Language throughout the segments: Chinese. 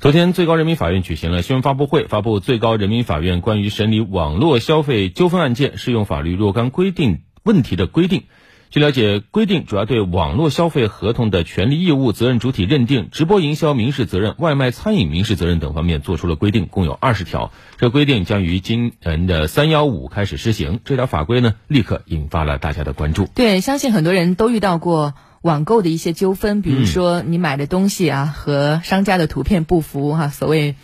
昨天，最高人民法院举行了新闻发布会，发布最高人民法院关于审理网络消费纠纷案件适用法律若干规定问题的规定。据了解，规定主要对网络消费合同的权利义务、责任主体认定、直播营销民事责任、外卖餐饮民事责任等方面做出了规定，共有二十条。这规定将于今年的三幺五开始施行。这条法规呢，立刻引发了大家的关注。对，相信很多人都遇到过。网购的一些纠纷，比如说你买的东西啊和商家的图片不符哈，所谓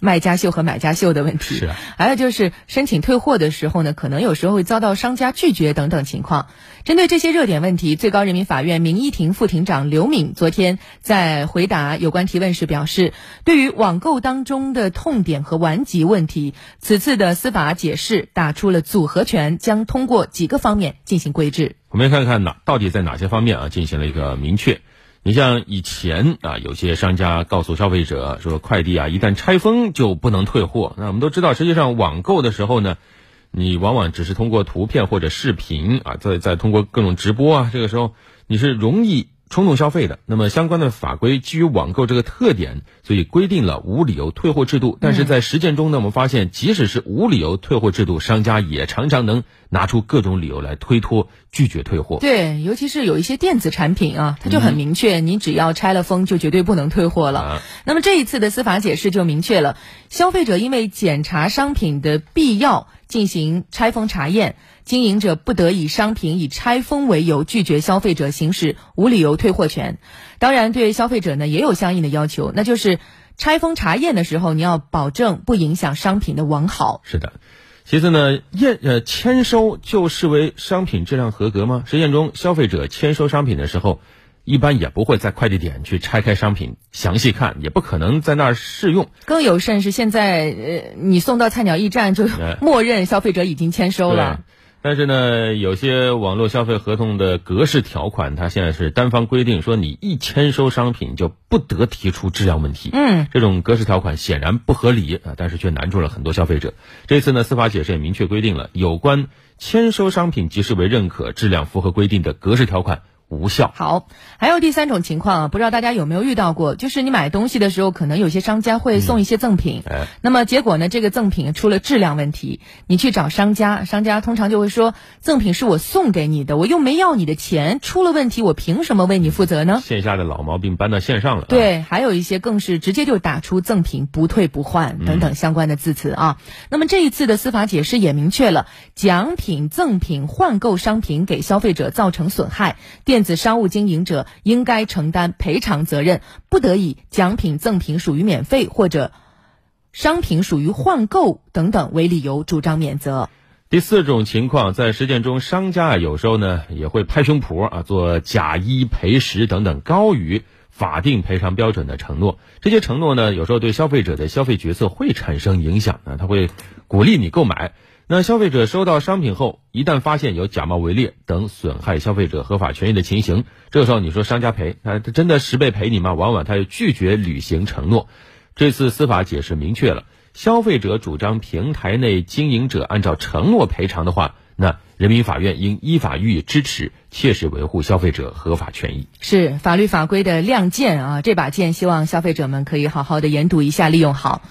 卖家秀和买家秀的问题。是。还有就是申请退货的时候呢，可能有时候会遭到商家拒绝等等情况。针对这些热点问题，最高人民法院民一庭副庭长刘敏昨天在回答有关提问时表示，对于网购当中的痛点和顽疾问题，此次的司法解释打出了组合拳，将通过几个方面进行规制。我们看看哪到底在哪些方面啊进行了一个明确。你像以前啊，有些商家告诉消费者说，快递啊一旦拆封就不能退货。那我们都知道，实际上网购的时候呢，你往往只是通过图片或者视频啊，再再通过各种直播啊，这个时候你是容易。冲动消费的，那么相关的法规基于网购这个特点，所以规定了无理由退货制度。但是在实践中呢，我们发现，即使是无理由退货制度，商家也常常能拿出各种理由来推脱、拒绝退货。对，尤其是有一些电子产品啊，它就很明确，你只要拆了封，就绝对不能退货了。那么这一次的司法解释就明确了，消费者因为检查商品的必要。进行拆封查验，经营者不得以商品以拆封为由拒绝消费者行使无理由退货权。当然，对消费者呢也有相应的要求，那就是拆封查验的时候，你要保证不影响商品的完好。是的，其次呢，验呃签收就视为商品质量合格吗？实践中，消费者签收商品的时候。一般也不会在快递点去拆开商品详细看，也不可能在那儿试用。更有甚是，现在呃，你送到菜鸟驿站就默认消费者已经签收了。但是呢，有些网络消费合同的格式条款，它现在是单方规定说，你一签收商品就不得提出质量问题。嗯，这种格式条款显然不合理啊，但是却难住了很多消费者。这次呢，司法解释也明确规定了，有关签收商品即视为认可、质量符合规定的格式条款。无效。好，还有第三种情况啊，不知道大家有没有遇到过？就是你买东西的时候，可能有些商家会送一些赠品，那么结果呢，这个赠品出了质量问题，你去找商家，商家通常就会说，赠品是我送给你的，我又没要你的钱，出了问题，我凭什么为你负责呢？线下的老毛病搬到线上了。对，还有一些更是直接就打出赠品不退不换等等相关的字词啊。那么这一次的司法解释也明确了，奖品、赠品、换购商品给消费者造成损害，电。电子商务经营者应该承担赔偿责任，不得以奖品赠品属于免费或者商品属于换购等等为理由主张免责。第四种情况，在实践中，商家啊有时候呢也会拍胸脯啊，做假一赔十等等高于法定赔偿标准的承诺。这些承诺呢，有时候对消费者的消费决策会产生影响啊，他会鼓励你购买。那消费者收到商品后，一旦发现有假冒伪劣等损害消费者合法权益的情形，这个时候你说商家赔，他真的十倍赔你吗？往往他又拒绝履行承诺。这次司法解释明确了，消费者主张平台内经营者按照承诺赔偿的话，那人民法院应依法予以支持，切实维护消费者合法权益。是法律法规的亮剑啊，这把剑希望消费者们可以好好的研读一下，利用好。